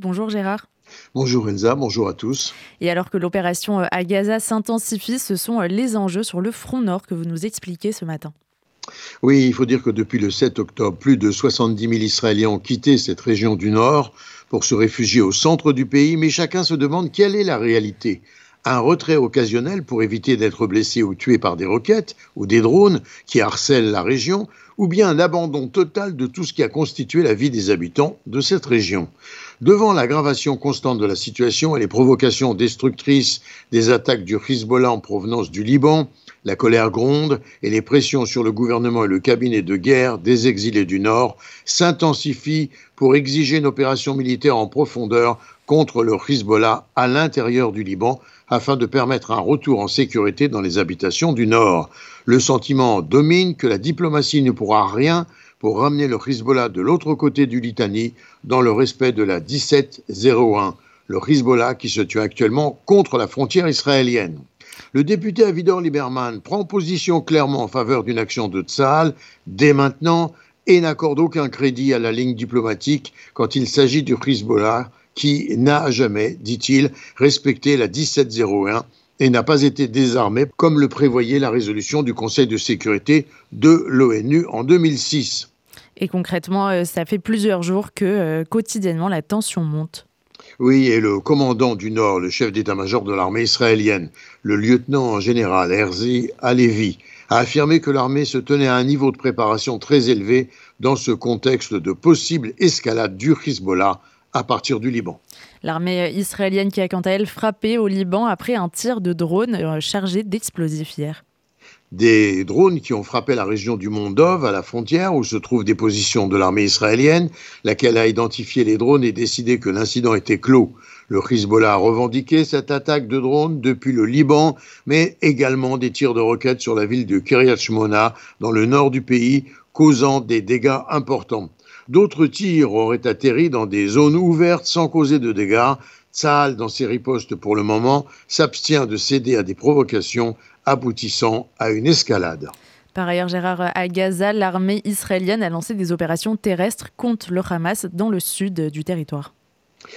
Bonjour Gérard. Bonjour Enza, bonjour à tous. Et alors que l'opération euh, à Gaza s'intensifie, ce sont euh, les enjeux sur le front nord que vous nous expliquez ce matin. Oui, il faut dire que depuis le 7 octobre, plus de 70 000 Israéliens ont quitté cette région du nord pour se réfugier au centre du pays, mais chacun se demande quelle est la réalité. Un retrait occasionnel pour éviter d'être blessé ou tué par des roquettes ou des drones qui harcèlent la région, ou bien un abandon total de tout ce qui a constitué la vie des habitants de cette région. Devant l'aggravation constante de la situation et les provocations destructrices des attaques du Hezbollah en provenance du Liban, la colère gronde et les pressions sur le gouvernement et le cabinet de guerre des exilés du Nord s'intensifient pour exiger une opération militaire en profondeur contre le Hezbollah à l'intérieur du Liban afin de permettre un retour en sécurité dans les habitations du Nord. Le sentiment domine que la diplomatie ne pourra rien pour ramener le Hezbollah de l'autre côté du Litanie dans le respect de la 1701, le Hezbollah qui se tue actuellement contre la frontière israélienne. Le député Avidor Lieberman prend position clairement en faveur d'une action de Tsahal dès maintenant et n'accorde aucun crédit à la ligne diplomatique quand il s'agit du Hezbollah qui n'a jamais, dit-il, respecté la 1701 et n'a pas été désarmé comme le prévoyait la résolution du Conseil de sécurité de l'ONU en 2006. Et concrètement, euh, ça fait plusieurs jours que euh, quotidiennement la tension monte. Oui, et le commandant du Nord, le chef d'état-major de l'armée israélienne, le lieutenant général Herzi Alevi, a affirmé que l'armée se tenait à un niveau de préparation très élevé dans ce contexte de possible escalade du Hezbollah à partir du Liban. L'armée israélienne qui a quant à elle frappé au Liban après un tir de drone euh, chargé d'explosifs hier. Des drones qui ont frappé la région du Mont Dov, à la frontière où se trouvent des positions de l'armée israélienne, laquelle a identifié les drones et décidé que l'incident était clos. Le Hezbollah a revendiqué cette attaque de drones depuis le Liban, mais également des tirs de roquettes sur la ville de Kiryat Shmona, dans le nord du pays, causant des dégâts importants. D'autres tirs auraient atterri dans des zones ouvertes sans causer de dégâts. Tsahal, dans ses ripostes pour le moment, s'abstient de céder à des provocations aboutissant à une escalade. Par ailleurs, Gérard, à Gaza, l'armée israélienne a lancé des opérations terrestres contre le Hamas dans le sud du territoire.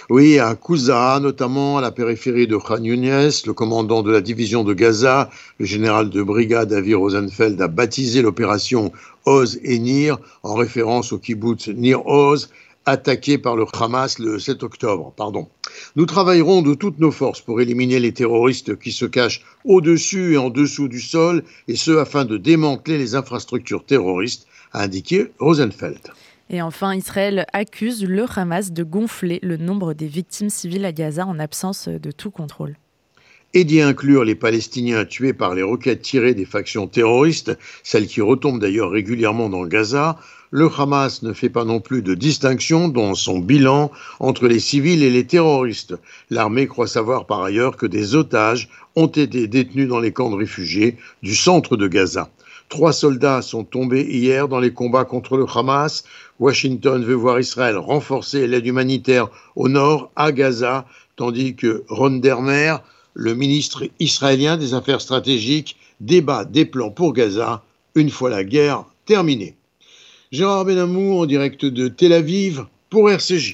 Oui, à Kouza, notamment à la périphérie de Khan Younes, le commandant de la division de Gaza, le général de brigade Avi Rosenfeld, a baptisé l'opération Oz et Nir en référence au kibbutz Nir Oz, attaqué par le Hamas le 7 octobre. Pardon. Nous travaillerons de toutes nos forces pour éliminer les terroristes qui se cachent au-dessus et en dessous du sol, et ce afin de démanteler les infrastructures terroristes, a indiqué Rosenfeld. Et enfin, Israël accuse le Hamas de gonfler le nombre des victimes civiles à Gaza en absence de tout contrôle et d'y inclure les Palestiniens tués par les roquettes tirées des factions terroristes, celles qui retombent d'ailleurs régulièrement dans Gaza, le Hamas ne fait pas non plus de distinction dans son bilan entre les civils et les terroristes. L'armée croit savoir par ailleurs que des otages ont été détenus dans les camps de réfugiés du centre de Gaza. Trois soldats sont tombés hier dans les combats contre le Hamas. Washington veut voir Israël renforcer l'aide humanitaire au nord, à Gaza, tandis que Ron Dermer, le ministre israélien des Affaires stratégiques, débat des plans pour Gaza une fois la guerre terminée. Gérard Benamou en direct de Tel Aviv pour RCJ.